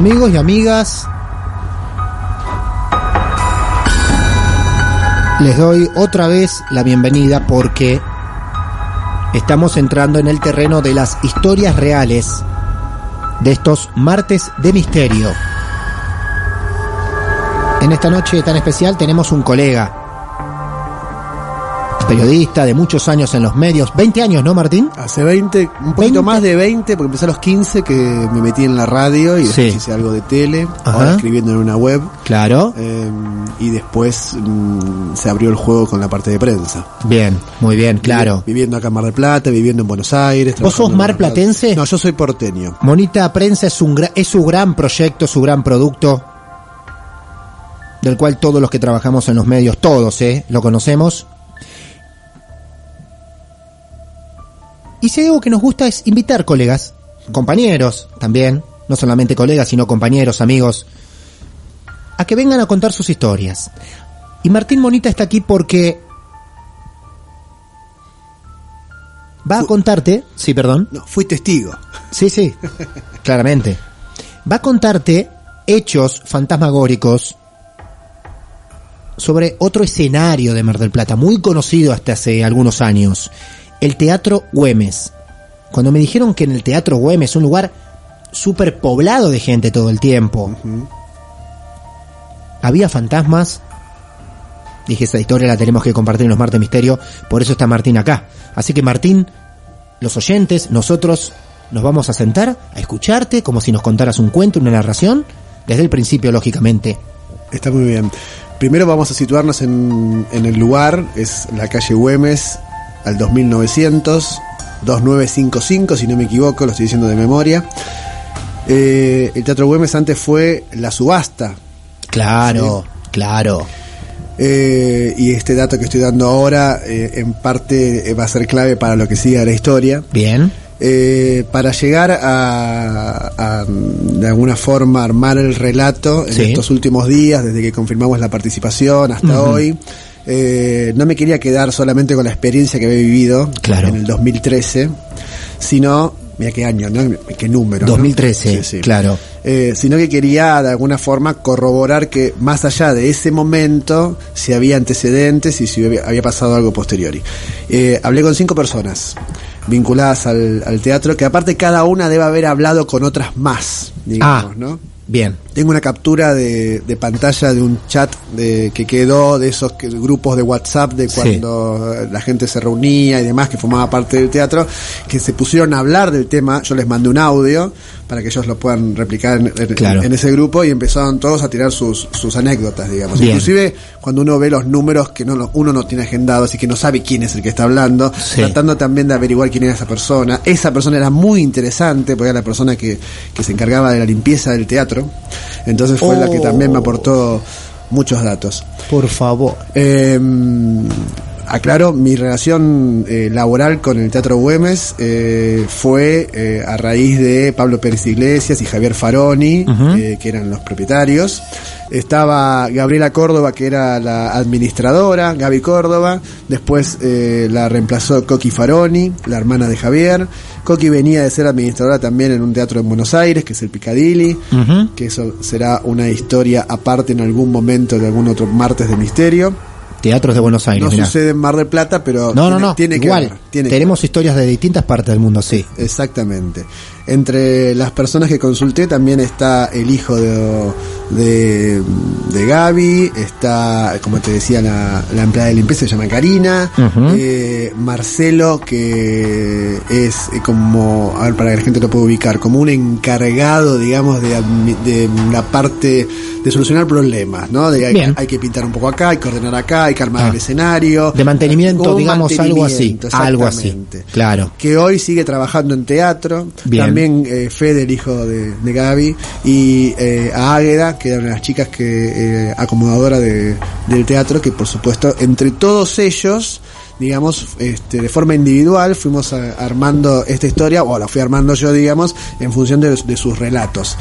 Amigos y amigas, les doy otra vez la bienvenida porque estamos entrando en el terreno de las historias reales de estos martes de misterio. En esta noche tan especial tenemos un colega, periodista de muchos años en los medios, 20 años, ¿no, Martín? Hace 20, un poquito 20. más de 20, porque empecé a los 15 que me metí en la radio y después Sí. hice algo de tele, ahora escribiendo en una web. Claro. eh, y después mm, se abrió el juego con la parte de prensa. Bien, muy bien, claro. Vivi- Viviendo acá en Mar del Plata, viviendo en Buenos Aires. ¿Vos sos marplatense? No, yo soy porteño. Monita Prensa es, un es su gran proyecto, su gran producto, del cual todos los que trabajamos en los medios, todos, ¿eh? Lo conocemos. Y si hay algo que nos gusta es invitar colegas, compañeros también, no solamente colegas, sino compañeros, amigos, a que vengan a contar sus historias. Y Martín Monita está aquí porque va a contarte, sí, perdón, No, fui testigo. Sí, sí, claramente. Va a contarte hechos fantasmagóricos sobre otro escenario de Mar del Plata, muy conocido hasta hace algunos años, el Teatro Güemes. Cuando me dijeron que en el Teatro Güemes, un lugar súper poblado de gente todo el tiempo, había fantasmas, dije, esa historia la tenemos que compartir en los Martes Misterio, por eso está Martín acá. Así que Martín, los oyentes, nosotros nos vamos a sentar a escucharte como si nos contaras un cuento, una narración, desde el principio, lógicamente. Está muy bien. Primero vamos a situarnos en, en el lugar, es la calle Güemes, al 2900, 2955, si no me equivoco, lo estoy diciendo de memoria. Eh, el Teatro Güemes antes fue la subasta, Claro, claro. eh, y este dato que estoy dando ahora eh, en parte va a ser clave para lo que siga la historia. Bien. Para llegar a, a, de alguna forma armar el relato en Sí. estos últimos días, desde que confirmamos la participación hasta hoy, eh, no me quería quedar solamente con la experiencia que había vivido Claro. en el 2013, sino, mira qué año, ¿no? qué número. ¿no? 2013, Sí, sí. claro. Eh, sino que quería de alguna forma corroborar que más allá de ese momento, si había antecedentes y si había, había pasado algo posteriori. Eh, hablé con cinco personas vinculadas al, al teatro, que aparte cada una debe haber hablado con otras más, digamos, Ah. ¿no? Bien. Tengo una captura de, de pantalla de un chat de, que quedó de esos que- grupos de WhatsApp de Sí. cuando la gente se reunía y demás, que formaba parte del teatro, que se pusieron a hablar del tema. Yo les mandé un audio para que ellos lo puedan replicar en, en- Claro. en ese grupo y empezaron todos a tirar sus, sus anécdotas, digamos. Bien. Inclusive cuando uno ve los números que no, uno no tiene agendados y que no sabe quién es el que está hablando, Sí. tratando también de averiguar quién era esa persona. Esa persona era muy interesante porque era la persona que, que se encargaba de la limpieza del teatro. Entonces fue la que también me aportó muchos datos. Por favor. Eh, aclaro, mi relación eh, laboral con el Teatro Güemes eh, fue eh, a raíz de Pablo Pérez Iglesias y Javier Faroni, que eran los propietarios. Estaba Gabriela Córdoba, que era la administradora, Gaby Córdoba. Después la reemplazó Coqui Faroni, la hermana de Javier. Coqui venía de ser administradora también en un teatro en Buenos Aires, que es el Picadilly que eso será una historia aparte en algún momento de algún otro martes de misterio. Teatros de Buenos Aires, No mirá. sucede en Mar del Plata, pero No, tiene, no, no. tiene que Igual. ver, tiene que Tenemos historias de distintas partes del mundo, sí. ver. Exactamente. Entre las personas que consulté también está el hijo de, de, de Gaby, está, como te decía, la, la empleada de limpieza se llama Karina, eh, Marcelo, que es como, a ver, para que la gente lo pueda ubicar, como un encargado, digamos, de, de la parte de solucionar problemas, ¿no? De hay, hay que pintar un poco acá, hay que ordenar acá, hay que armar Ah. el escenario. De mantenimiento, digamos, algo así. Algo así. Claro. Que hoy sigue trabajando en teatro. Bien. También eh, Fede, el hijo de, Gaby. Y eh, a Águeda, que era una de las chicas que eh, acomodadora de, del teatro, que por supuesto, entre todos ellos digamos, este, de forma individual fuimos armando esta historia, o la fui armando yo, digamos, en función de sus relatos.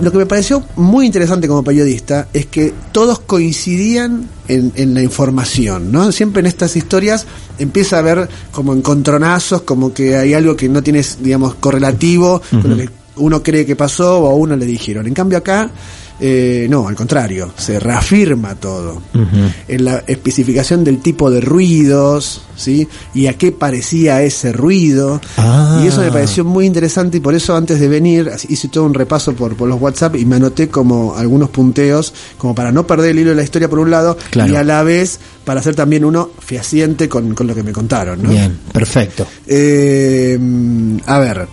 Lo que me pareció muy interesante como periodista es que todos coincidían en, en la información, ¿no? Siempre en estas historias empieza a haber como encontronazos, como que hay algo que no tienes, digamos, correlativo con lo que uno cree que pasó o a uno le dijeron. En cambio acá, eh, no, al contrario, se reafirma todo. En la especificación del tipo de ruidos, ¿sí? Y a qué parecía ese ruido. Ah. Y eso me pareció muy interesante y por eso antes de venir hice todo un repaso por, por los WhatsApp y me anoté como algunos punteos, como para no perder el hilo de la historia por un lado Claro. y a la vez para hacer también uno fehaciente con, con lo que me contaron. ¿no? Bien, perfecto. Eh, a ver,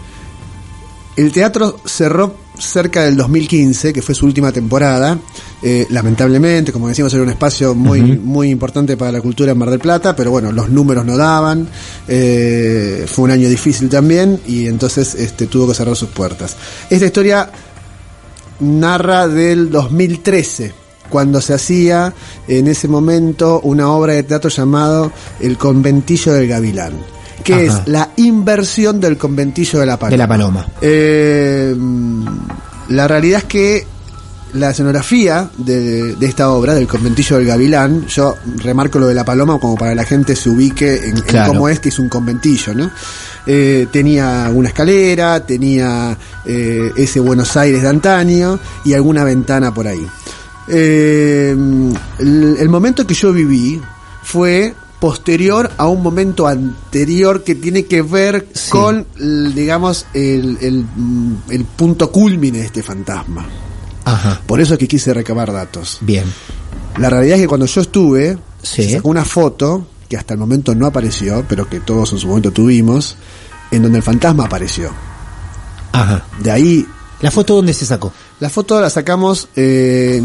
el teatro cerró cerca del 2015, que fue su última temporada. Eh, lamentablemente, como decíamos, era un espacio muy, muy importante para la cultura en Mar del Plata, pero bueno, los números no daban. Eh, fue un año difícil también y entonces este, tuvo que cerrar sus puertas. Esta historia narra del 2013 cuando se hacía en ese momento una obra de teatro llamado El conventillo del gavilán que Ajá. es la inversión del conventillo de la paloma. De la paloma. Eh, la realidad es que la escenografía de, de esta obra, del conventillo del Gavilán, yo remarco lo de la paloma como para que la gente se ubique en, en Claro. cómo es que es un conventillo, ¿no? Eh, tenía una escalera, tenía eh, ese Buenos Aires de antaño y alguna ventana por ahí. Eh, el, el momento que yo viví fue posterior a un momento anterior que tiene que ver Sí. con, digamos, el, el, mm, el punto culmine de este fantasma. Ajá. Por eso es que quise recabar datos. Bien. La realidad es que cuando yo estuve, Sí. se sacó una foto que hasta el momento no apareció, pero que todos en su momento tuvimos, en donde el fantasma apareció. Ajá. De ahí ¿La foto dónde se sacó? La foto la sacamos eh,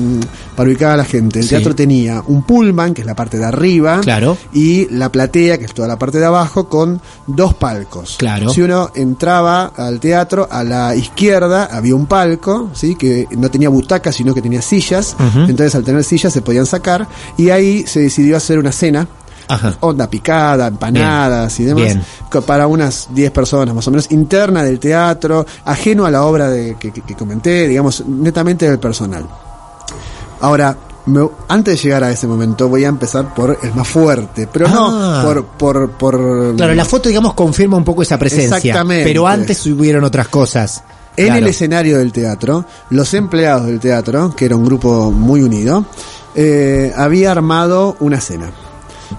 para ubicar a la gente. El Sí. teatro tenía un pullman, que es la parte de arriba, Claro. y la platea, que es toda la parte de abajo, con dos palcos. Claro. Si uno entraba al teatro, a la izquierda había un palco, ¿sí? que no tenía butacas, sino que tenía sillas. Entonces, al tener sillas, se podían sacar. Y ahí se decidió hacer una cena. Ajá. Onda picada, empanadas y demás, Bien. para unas 10 personas más o menos, interna del teatro, ajeno a la obra de, que, que- que comenté, digamos, netamente del personal. Ahora, me- antes de llegar a ese momento voy a empezar por el más fuerte, pero Ah. no por, por, por Claro, la foto, digamos, confirma un poco esa presencia. Exactamente. Pero antes hubieron otras cosas. En Claro. el escenario del teatro, los empleados del teatro, que era un grupo muy unido, eh, había armado una cena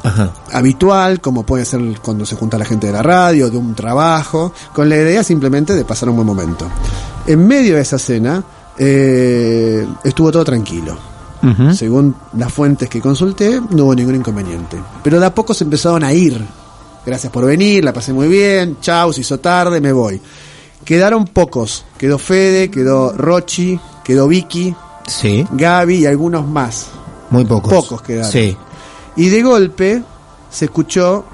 Ajá. habitual, como puede ser cuando se junta la gente de la radio, de un trabajo, con la idea simplemente de pasar un buen momento. En medio de esa cena eh, estuvo todo tranquilo. Según las fuentes que consulté, no hubo ningún inconveniente. Pero de a poco se empezaron a ir. Gracias por venir, la pasé muy bien, chau, se hizo tarde, me voy. Quedaron pocos. Quedó Fede, quedó Rochi, quedó Vicky, Sí, Gaby y algunos más. muy pocos. Pocos quedaron. Sí. Y de golpe se escuchó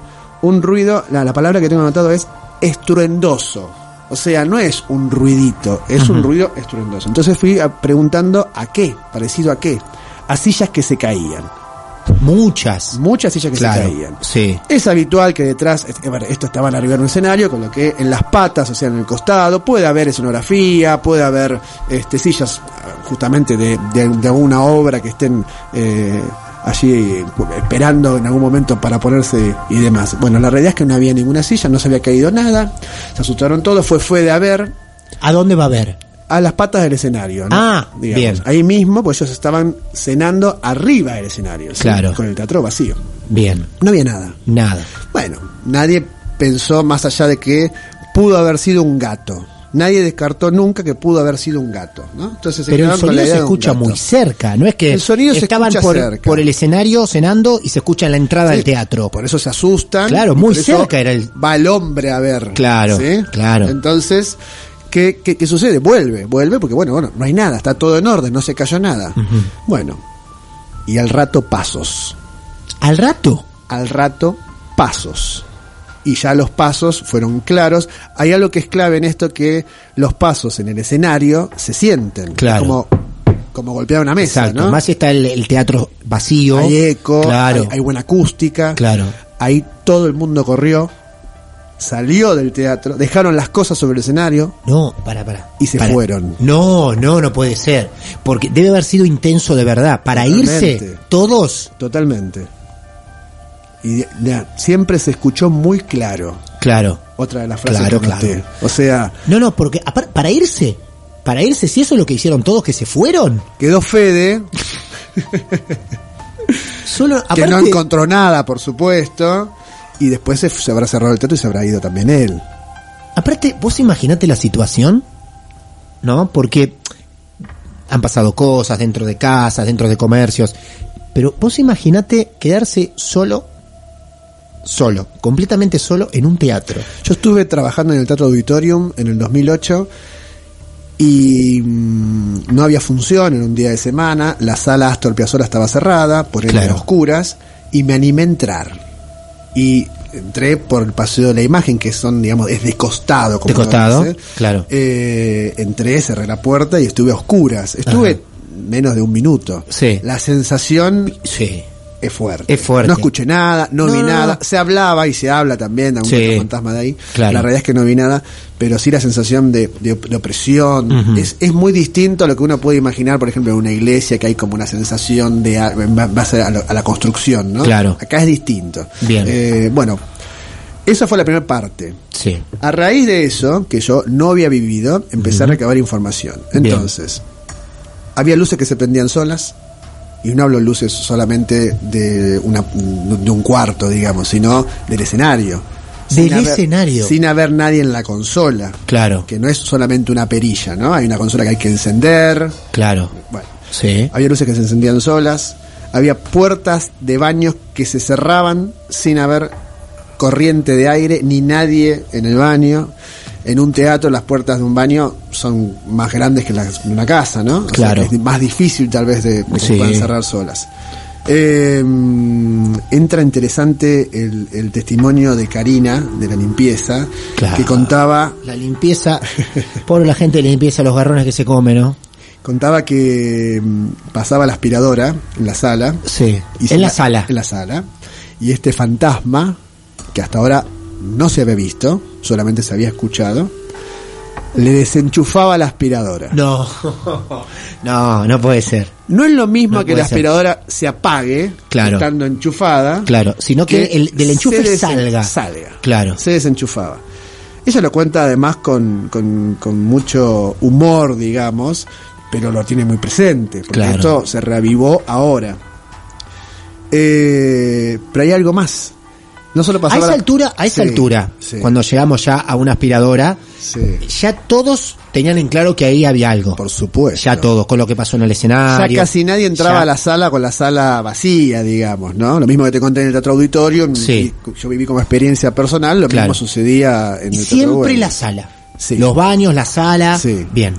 un ruido, la, la palabra que tengo anotado es estruendoso. O sea, no es un ruidito, es un ruido estruendoso. Entonces fui a- preguntando a qué, parecido a qué. A sillas que se caían. Muchas. Muchas sillas que Claro. se caían. Sí. Es habitual que detrás, esto estaban arriba en un escenario, con lo que en las patas, o sea, en el costado, puede haber escenografía, puede haber este, sillas justamente de, de, de alguna obra que estén eh, allí eh, esperando en algún momento para ponerse y demás. Bueno, la realidad es que no había ninguna silla, no se había caído nada, se asustaron todos, fue, fue de haber ¿A dónde va a ver? a las patas del escenario. ¿no? Ah, bien. Ahí mismo, pues ellos estaban cenando arriba del escenario, ¿sí? Claro. con el teatro vacío. Bien. No había nada. Nada. Bueno, nadie pensó más allá de que pudo haber sido un gato. Nadie descartó nunca que pudo haber sido un gato, ¿no? Entonces se Pero el sonido se escucha muy cerca, no es que El sonido se estaban escucha por, cerca. por el escenario cenando y se escucha en la entrada Sí, del teatro. Por eso se asustan. Claro, muy cerca era el- Va el hombre a ver. Claro, ¿sí? claro. Entonces, ¿qué, qué, qué sucede? Vuelve, vuelve porque, bueno, bueno, no hay nada, está todo en orden, no se cayó nada. Bueno, y al rato pasos. Al rato. al rato pasos. Y ya los pasos fueron claros. Hay algo que es clave en esto que los pasos en el escenario se sienten. Claro. Como, como golpear una mesa, Exacto. ¿no? Más si está el, el teatro vacío. hay eco, Claro. hay, hay buena acústica. Claro. Ahí todo el mundo corrió, salió del teatro, dejaron las cosas sobre el escenario. No, para, para. Y se Para. fueron. No, no, no puede ser. Porque debe haber sido intenso de verdad. Para Totalmente. irse, todos. Totalmente. Y siempre se escuchó muy claro. Claro. Otra de las frases Claro, que claro. O sea, No, no, porque para irse. Para irse, si eso es lo que hicieron todos que se fueron. quedó Fede, Solo, que no encontró nada, por supuesto, y después se, se habrá cerrado el teatro y se habrá ido también él. aparte, vos imaginate la situación, ¿no? Porque han pasado cosas dentro de casas, dentro de comercios, pero vos imaginate quedarse solo, solo, completamente solo en un teatro. Yo estuve trabajando en el Teatro Auditorium en el 2008 y mm, no había función en un día de semana, la sala Astor Piazzolla estaba cerrada, por ende Claro. oscuras, y me animé a entrar. Y entré por el paseo de la imagen, que son, digamos, es de costado. Como De costado, claro. Eh, entré, cerré la puerta y estuve a oscuras. Estuve Ajá. menos de un minuto. Sí. La sensación Sí. Es fuerte. Es fuerte. No escuché nada, no, No, vi nada. Se hablaba y se habla también de Sí. fantasma de ahí. Claro. La realidad es que no vi nada, pero sí la sensación de, de, de opresión. Es, es muy distinto a lo que uno puede imaginar, por ejemplo, en una iglesia que hay como una sensación de en base a, lo- a la construcción, ¿no? Claro. Acá es distinto. Bien. Eh, bueno, esa fue la primera parte. Sí. A raíz de eso, que yo no había vivido, empecé a recabar información. Bien. Entonces, había luces que se prendían solas, y no hablo luces solamente de, una, de un cuarto, digamos, sino del escenario. Del haber- escenario. Sin haber nadie en la consola. Claro. Que no es solamente una perilla, ¿no? Hay una consola que hay que encender. Claro. Bueno, Sí. había luces que se encendían solas. Había puertas de baños que se cerraban sin haber corriente de aire ni nadie en el baño. En un teatro las puertas de un baño son más grandes que las de una casa, ¿no? O sea, Claro. que es más difícil tal vez de, de que Sí. se puedan cerrar solas. Eh, entra interesante el, el testimonio de Karina de la limpieza Claro. que contaba La limpieza. Pobre la gente de la limpieza, los garrones que se come, ¿no? contaba que mm, pasaba la aspiradora en la sala Sí. En la sala. En la sala. Y este fantasma, que hasta ahora no se había visto, solamente se había escuchado, le desenchufaba la aspiradora. No, no, no puede ser. No es lo mismo No que la ser. aspiradora se apague Claro. estando enchufada. Claro, sino que el del enchufe se salga. salga. Claro. Se desenchufaba. Ella lo cuenta además con, con, con mucho humor, digamos, pero lo tiene muy presente, porque Claro. esto se reavivó ahora. Eh, pero hay algo más. No solo A pasaba esa la- altura, a esa Sí, altura, sí, cuando llegamos ya a una aspiradora, sí, ya todos tenían en claro que ahí había algo. por supuesto. Ya todos, con lo que pasó en el Ya escenario. casi nadie entraba Ya- a la sala con la sala vacía, digamos, ¿no? Lo mismo que te conté en el Teatro Auditorio, yo viví como experiencia personal, lo Claro. mismo sucedía en el siempre la sala. Sí. Los baños, la sala. Sí. Bien.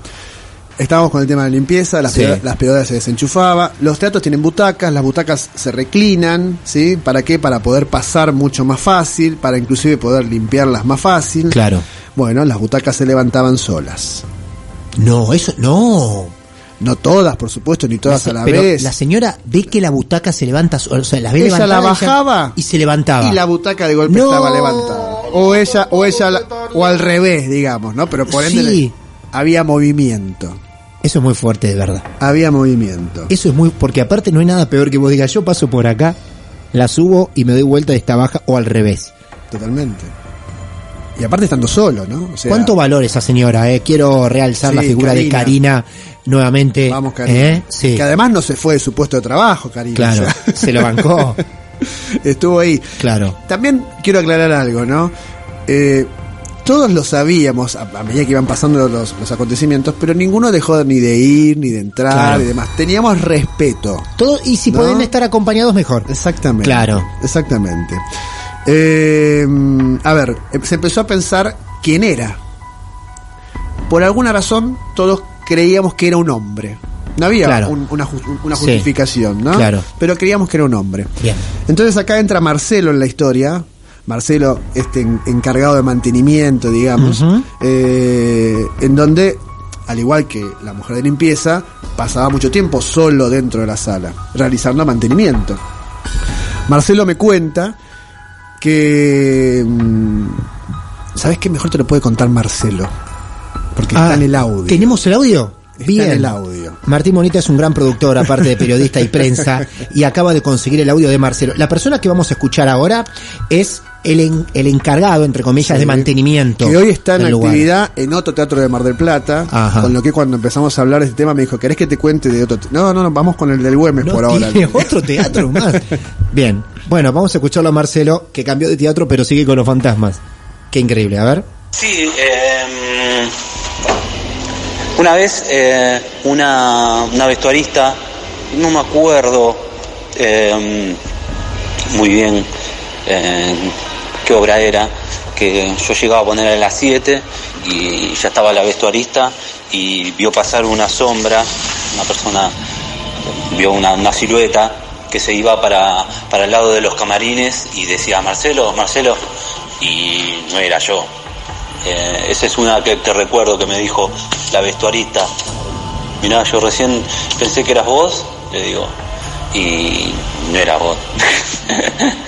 Estábamos con el tema de la limpieza, las, Sí. las se desenchufaba, los teatros tienen butacas, las butacas se reclinan, ¿sí? ¿Para qué? Para poder pasar mucho más fácil, para inclusive poder limpiarlas más fácil. Claro. Bueno, las butacas se levantaban solas. No, eso, no. No todas, por supuesto, ni todas La a la pero vez. la señora ve que la butaca se levanta, o sea, la ve ella la bajaba y se levantaba. y la butaca de golpe No. estaba levantada. O ella, o ella, la- o al revés, digamos, ¿no? Pero por ende Sí. había movimiento. Eso es muy fuerte, de verdad. Había movimiento. Eso es muy, porque aparte no hay nada peor que vos digas, yo paso por acá, la subo y me doy vuelta de esta baja, o al revés. Totalmente. Y aparte estando solo, ¿no? O sea, ¿Cuánto valor esa señora? Eh? Quiero realzar Sí, la figura de Karina. Karina nuevamente. Vamos, Karina. ¿Eh? Sí, Que además no se fue de su puesto de trabajo, Karina. claro. O sea, Se lo bancó. estuvo ahí. Claro. También quiero aclarar algo, ¿no? Eh, todos lo sabíamos a, a medida que iban pasando los, los acontecimientos, pero ninguno dejó ni de ir, ni de entrar Claro. y demás. Teníamos respeto. Todo, y si ¿No? pueden estar acompañados, mejor. Exactamente. Claro. Exactamente. Eh, a ver, eh, se empezó a pensar quién era. Por alguna razón, todos creíamos que era un hombre. No había Claro. un- una, una Sí. justificación, ¿no? Claro. Pero creíamos que era un hombre. Bien. Entonces acá entra Marcelo en la historia. Marcelo, este en- encargado de mantenimiento, digamos, eh, en donde, al igual que la mujer de limpieza, pasaba mucho tiempo solo dentro de la sala, realizando mantenimiento. Marcelo me cuenta que... mm, ¿Sabes qué? Mejor te lo puede contar Marcelo. Porque está Ah, en el audio. ¿Tenemos el audio? Está Bien. en el audio. Martín Monita es un gran productor, aparte de periodista y prensa, y acaba de conseguir el audio de Marcelo. La persona que vamos a escuchar ahora es el, en- el encargado, entre comillas, Sí. de mantenimiento. Que hoy está en lugar. actividad en otro teatro de Mar del Plata. Ajá. Con lo que cuando empezamos a hablar de este tema me dijo, ¿querés que te cuente de otro? te-?" No, no, no, vamos con el del Güemes No por ahora. otro teatro más. Bien, bueno, vamos a escucharlo a Marcelo, que cambió de teatro, pero sigue con los fantasmas. Qué increíble, a ver. Sí, eh, una vez eh, una, una vestuarista, no me acuerdo eh, muy bien qué obra era, que yo llegaba a poner a las 7 y ya estaba la vestuarista y vio pasar una sombra, una persona, vio una, silueta que se iba para, para el lado de los camarines y decía Marcelo, Marcelo, y no era yo. Eh, esa es una que te recuerdo que me dijo la vestuarista. Mirá, yo recién pensé que eras vos, le digo, y no eras vos.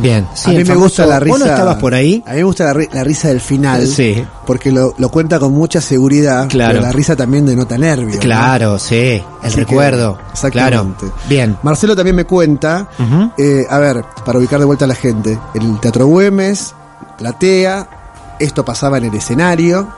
Bien, sí, a mí me gusta la risa. ¿Vos no estabas por ahí? A mí me gusta la, ri- la risa del final. Sí. Porque lo, lo cuenta con mucha seguridad. Claro. Pero la risa también denota nervio. ¿no? Claro, sí, el Así que, recuerdo. exactamente. Claro. Bien. Marcelo también me cuenta, eh, a ver, para ubicar de vuelta a la gente, el Teatro Güemes, platea, esto pasaba en el escenario,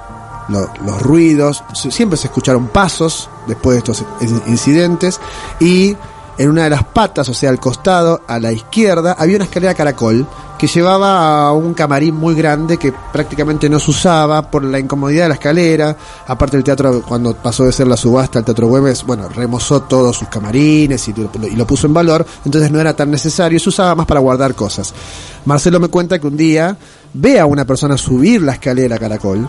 lo- los ruidos, siempre se escucharon pasos después de estos in- incidentes y en una de las patas, o sea, al costado, a la izquierda, había una escalera caracol que llevaba a un camarín muy grande que prácticamente no se usaba por la incomodidad de la escalera. Aparte el teatro, cuando pasó de ser la subasta al Teatro Güemes, bueno, remozó todos sus camarines y, lo- puso en valor, entonces no era tan necesario, se usaba más para guardar cosas. Marcelo me cuenta que un día ve a una persona subir la escalera caracol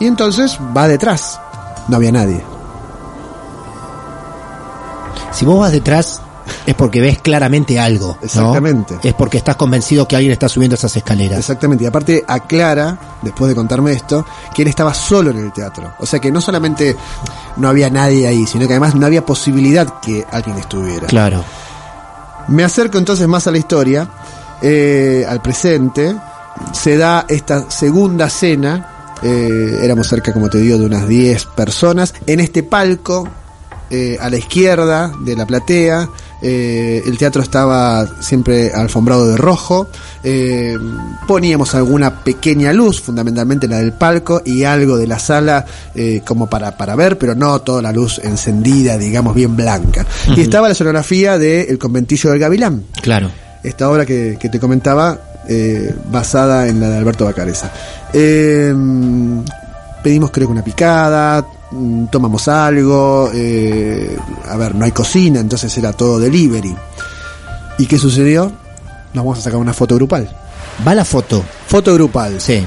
y entonces va detrás. No había nadie. Si vos vas detrás es porque ves claramente algo. ¿no? Exactamente. Es porque estás convencido que alguien está subiendo esas escaleras. Exactamente, y aparte aclara, después de contarme esto, que él estaba solo en el teatro. O sea que no solamente no había nadie ahí, sino que además no había posibilidad que alguien estuviera. Claro. Me acerco entonces más a la historia, eh, al presente. Se da esta segunda cena Eh, éramos cerca, como te digo, de unas 10 personas. En este palco, eh, a la izquierda de la platea, eh, el teatro estaba siempre alfombrado de rojo. Eh, poníamos alguna pequeña luz, fundamentalmente la del palco, y algo de la sala como para, para ver, pero no toda la luz encendida, digamos, bien blanca. Y estaba la sonografía de El conventillo del Gavilán Claro. esta obra que, que te comentaba, basada en la de Alberto Bacareza. Pedimos creo que una picada, tomamos algo, eh, a ver, no hay cocina, entonces era todo delivery. ¿Y qué sucedió? Nos vamos a sacar una foto grupal. Va la foto. Foto grupal. Sí.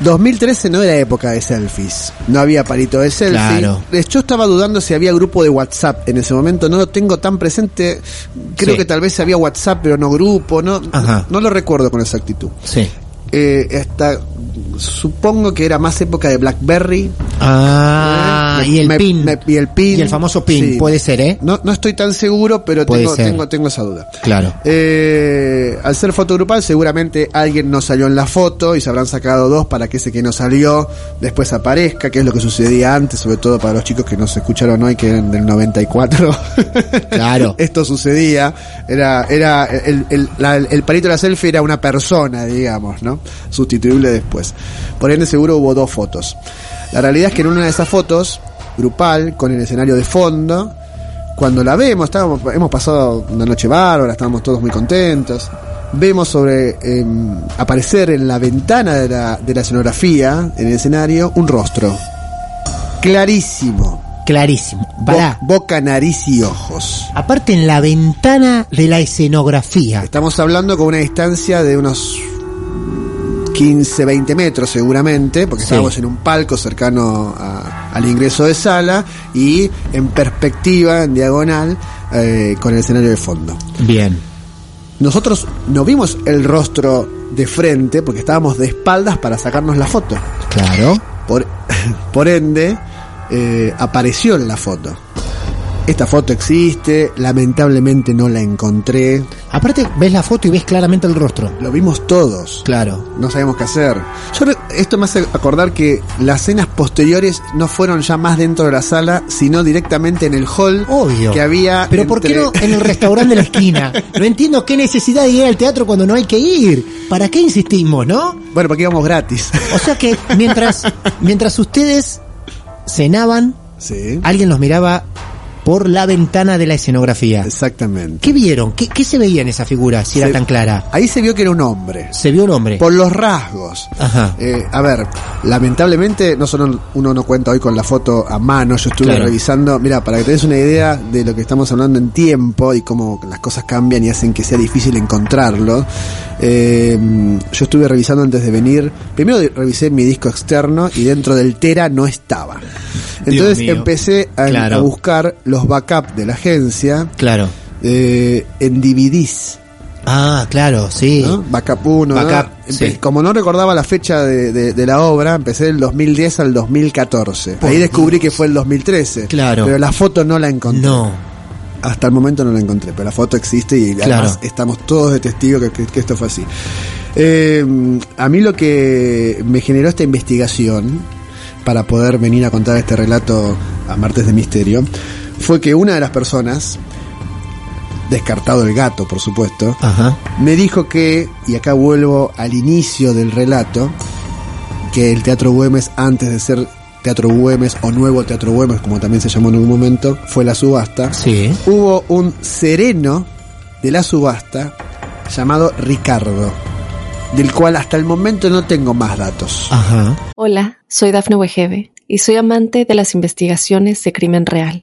2013 no era época de selfies. No había palito de selfie. Claro. Eh, Yo estaba dudando si había grupo de WhatsApp en ese momento. No lo tengo tan presente. Creo Sí. que tal vez había WhatsApp, pero no grupo. No, Ajá. no lo recuerdo con exactitud. Sí. Eh, esta, supongo que era más época de BlackBerry. Ah, Eh, y el me- pin. me- y el pin. Y el famoso pin. Sí. Puede ser, ¿eh? No, no estoy tan seguro, pero tengo, tengo, tengo esa duda. Claro. Eh, al ser foto grupal, seguramente alguien no salió en la foto y se habrán sacado dos para que ese que no salió después aparezca, que es lo que sucedía antes, sobre todo para los chicos que nos escucharon hoy, que eran del 94. Claro. Esto sucedía, era, era el, el, la- el palito de la selfie era una persona, digamos, ¿no? Sustituible después. Por ende, seguro hubo dos fotos. La realidad es que en una de esas fotos, grupal, con el escenario de fondo, cuando la vemos, estábamos, hemos pasado una noche bárbara, estábamos todos muy contentos. Vemos sobre em, aparecer en la ventana de la, de la escenografía, en el escenario, un rostro. Clarísimo. Clarísimo. Bo- boca, nariz y ojos. Aparte en la ventana de la escenografía. Estamos hablando con una distancia de unos 15, 20 metros seguramente, porque Sí. estábamos en un palco cercano a- al ingreso de sala y en perspectiva, en diagonal, eh, con el escenario de fondo. Bien. Nosotros no vimos el rostro de frente porque estábamos de espaldas para sacarnos la foto. Claro. Por, por ende, eh, apareció en la foto. Esta foto existe, lamentablemente no la encontré. Aparte ves la foto y ves claramente el rostro. Lo vimos todos. Claro. no sabemos qué hacer. Yo esto me hace acordar que las cenas posteriores no fueron ya más dentro de la sala, sino directamente en el hall Obvio. que había. Pero ¿por qué no en el restaurante de la esquina? No entiendo qué necesidad de ir al teatro cuando no hay que ir. ¿Para qué insistimos, no? Bueno, porque íbamos gratis. O sea que mientras, mientras ustedes cenaban, sí, alguien los miraba por la ventana de la escenografía. exactamente. ¿Qué vieron? ¿Qué, qué se veía en esa figura si era tan clara? Ahí se vio que era un hombre. Se vio un hombre. Por los rasgos. Ajá. Eh, a ver, lamentablemente no solo uno no cuenta hoy con la foto a mano, yo estuve Claro. revisando, mira, para que te des una idea de lo que estamos hablando en tiempo y cómo las cosas cambian y hacen que sea difícil encontrarlo. eh, yo estuve revisando antes de venir, primero revisé mi disco externo y dentro del Tera no estaba. Entonces empecé a, Claro. a buscar los backups de la agencia Claro. eh, en DVDs. Ah, claro, sí. ¿no? Backup 1. ¿no? Backup, sí. Como no recordaba la fecha de, de- de la obra, empecé del 2010 al 2014. Por Ahí descubrí que fue el 2013. Claro. Pero la foto no la encontré. No. Hasta el momento no la encontré, pero la foto existe y Claro. además estamos todos de que, que- que esto fue así. Eh, a mí lo que me generó esta investigación para poder venir a contar este relato a Martes de Misterio fue que una de las personas, descartado el gato por supuesto, Ajá. me dijo que, y acá vuelvo al inicio del relato, que el Teatro Güemes, antes de ser Teatro Güemes o Nuevo Teatro Güemes, como también se llamó en algún momento, fue la subasta. Sí. Hubo un sereno de la subasta llamado Ricardo, del cual hasta el momento no tengo más datos. Ajá. Hola, soy Dafne Wegebe y soy amante de las investigaciones de crimen real.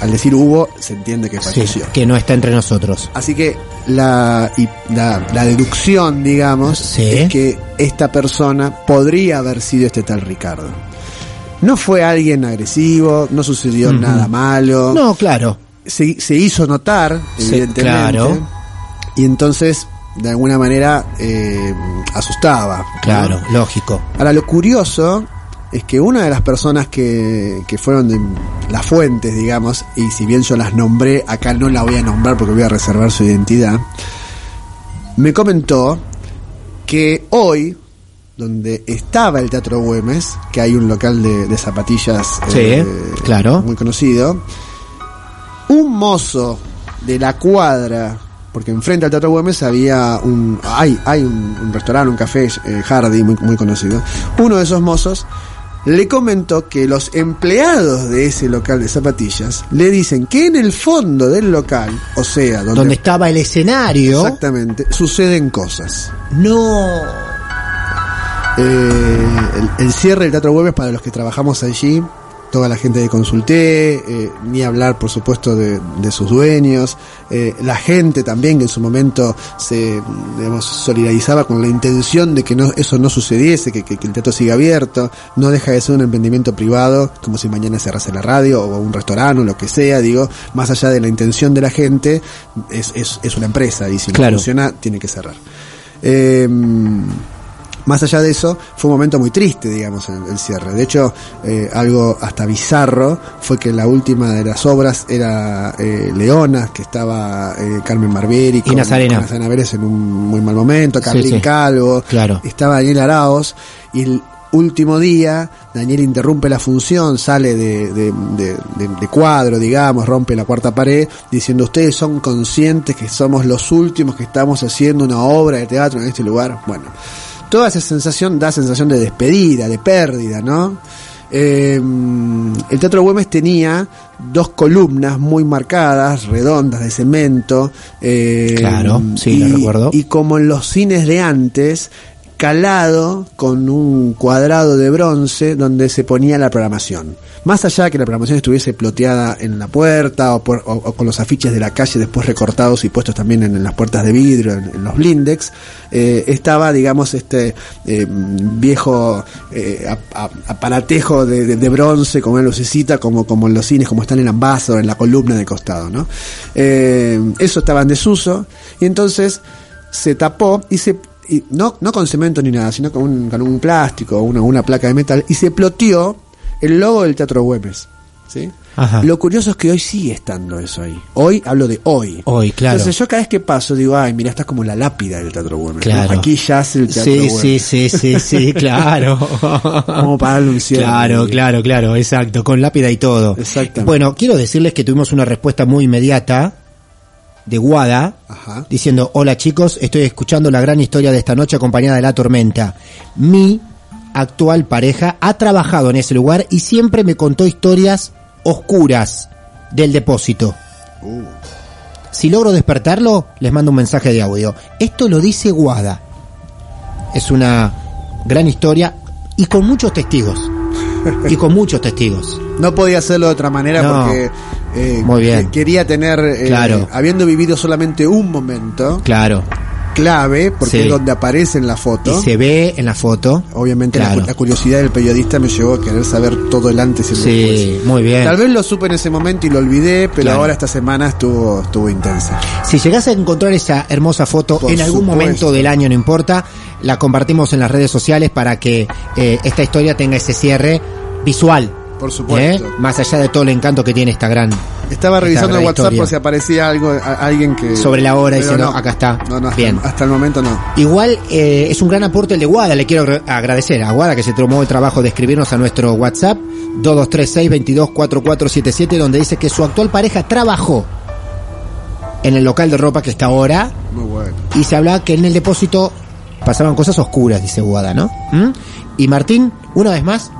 Al decir hubo, se entiende que Sí, falleció. que no está entre nosotros. Así que la, y la, la deducción, digamos, Sí. es que esta persona podría haber sido este tal Ricardo. No fue alguien agresivo, no sucedió nada malo. No, claro. Se, se hizo notar, Sí, evidentemente. claro. Y entonces, de alguna manera, eh, asustaba. ¿no? Claro, lógico. Ahora, lo curioso es que una de las personas que, que fueron de las fuentes, digamos, y si bien yo las nombré, acá no la voy a nombrar porque voy a reservar su identidad, me comentó que hoy, donde estaba el Teatro Güemes, que hay un local de, de zapatillas Sí, claro. muy conocido, un mozo de la cuadra, porque enfrente al Teatro Güemes había un, hay, hay un, un restaurante, un café, eh, Hardy, muy, muy conocido. Uno de esos mozos le comentó que los empleados de ese local de zapatillas le dicen que en el fondo del local, o sea, donde, Donde estaba el escenario. exactamente, suceden cosas. No. Eh, el, el cierre del Teatro Güemes para los que trabajamos allí, toda la gente de Consulté, eh, ni hablar por supuesto de, de sus dueños, eh, la gente también que en su momento se digamos, solidarizaba con la intención de que no, eso no sucediese, que, que- que el teatro siga abierto, no deja de ser un emprendimiento privado, como si mañana cerrase la radio o un restaurante o lo que sea, digo, más allá de la intención de la gente, es, es, es una empresa y si Claro. no funciona tiene que cerrar. Eh, más allá de eso, fue un momento muy triste, digamos, el, el cierre. De hecho, eh, algo hasta bizarro fue que la última de las obras era eh, Leona, que estaba eh, Carmen Barbieri Y Nazarena. Nazarena Vélez en un muy mal momento, Carlín sí. Calvo, Claro. estaba Daniel Araos, y el último día Daniel interrumpe la función, sale de, de- de- de- de cuadro, digamos, rompe la cuarta pared, diciendo ustedes son conscientes que somos los últimos que estamos haciendo una obra de teatro en este lugar. Bueno, toda esa sensación da sensación de despedida, de pérdida, ¿no? Eh, el Teatro Güemes tenía dos columnas muy marcadas, redondas, de cemento. eh, Claro, sí, y, lo recuerdo. Y como en los cines de antes, calado con un cuadrado de bronce donde se ponía la programación. Más allá de que la programación estuviese ploteada en la puerta o, con los afiches de la calle después recortados y puestos también en, las puertas de vidrio, en, los blindex, eh, estaba, digamos, este eh, viejo eh, ap- ap- aparatejo de, bronce con una lucecita como, como en los cines, como está en el Ambassador, en la columna de costado, ¿no? Eso estaba en desuso y entonces se tapó y se y no, no con cemento ni nada, sino con un, con un plástico, una, una placa de metal, y se ploteó el logo del Teatro Güemes. ¿sí? Ajá. Lo curioso es que hoy sigue estando eso ahí. Hoy hablo de hoy. Hoy, claro. Entonces yo cada vez que paso digo, ay, mira, está como la lápida del Teatro Güemes. ¿no? Claro. Aquí yace el Teatro Sí, Güemes. sí, sí, sí, sí, claro. Como para darle un cierre. Claro, claro, claro, exacto, con lápida y todo. Exactamente. Bueno, quiero decirles que tuvimos una respuesta muy inmediata de Guada, Ajá. diciendo, hola chicos, estoy escuchando la gran historia de esta noche acompañada de la tormenta. Mi actual pareja ha trabajado en ese lugar y siempre me contó historias oscuras del depósito. Uh. Si logro despertarlo, les mando un mensaje de audio. Esto lo dice Guada. Es una gran historia y con muchos testigos. Y con muchos testigos. No podía hacerlo de otra manera No. porque eh, Muy bien. que- quería tener, eh, Claro. habiendo vivido solamente un momento Claro. clave, porque Sí. es donde aparece en la foto. Y se ve en la foto. Obviamente la Claro. cu- la, curiosidad del periodista me llevó a querer saber todo el antes y el Sí, después. muy bien. Tal vez lo supe en ese momento y lo olvidé, pero Claro. ahora esta semana estuvo, estuvo intensa. Si llegas a encontrar esa hermosa foto Por en algún supuesto. momento del año, no importa, la compartimos en las redes sociales para que eh, esta historia tenga ese cierre visual. Por supuesto. ¿eh? Más allá de todo el encanto que tiene esta gran. Estaba esta revisando gran el WhatsApp historia. por si aparecía algo, a- alguien que... Sobre la hora, diciendo, acá está. No, no, hasta, Bien. hasta el momento no. Igual eh, es un gran aporte el de Guada, le quiero agra- agradecer a Guada que se tomó el trabajo de escribirnos a nuestro WhatsApp 2236-224477 donde dice que su actual pareja trabajó en el local de ropa que está ahora Muy bueno. y se hablaba que en el depósito pasaban cosas oscuras, dice Guada, ¿no? ¿Mm? Y Martín, una vez más,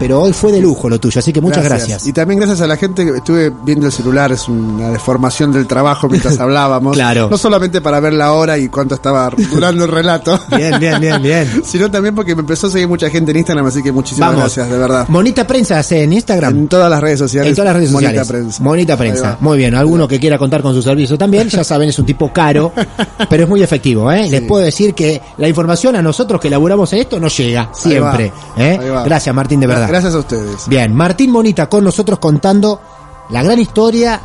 pero hoy fue de lujo lo tuyo, así que muchas gracias. Y también gracias a la gente que estuve viendo el celular, es una deformación del trabajo mientras hablábamos. Claro. No solamente para ver la hora y cuánto estaba durando el relato. Bien, bien, bien, bien. Sino también porque me empezó a seguir mucha gente en Instagram, así que muchísimas Vamos. gracias, de verdad. Monita Prensa hace en Instagram. En todas las redes sociales. En todas las redes Monita sociales. Prensa. Monita Prensa. Muy bien. Alguno que quiera contar con su servicio también, ya saben, es un tipo caro, pero es muy efectivo, ¿eh? Les puedo decir que la información a nosotros que laburamos en esto no llega siempre, ¿eh? Gracias, Martín, de verdad. Gracias a ustedes. Bien, Martín Monita con nosotros contando la gran historia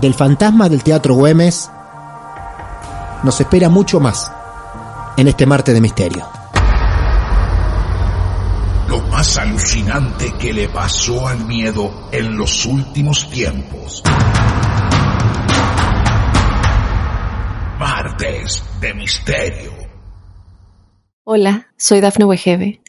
del fantasma del Teatro Güemes. Nos espera mucho más en este martes de misterio. Lo más alucinante que le pasó al miedo en los últimos tiempos. Martes de Misterio. Hola, soy Dafne Wegebe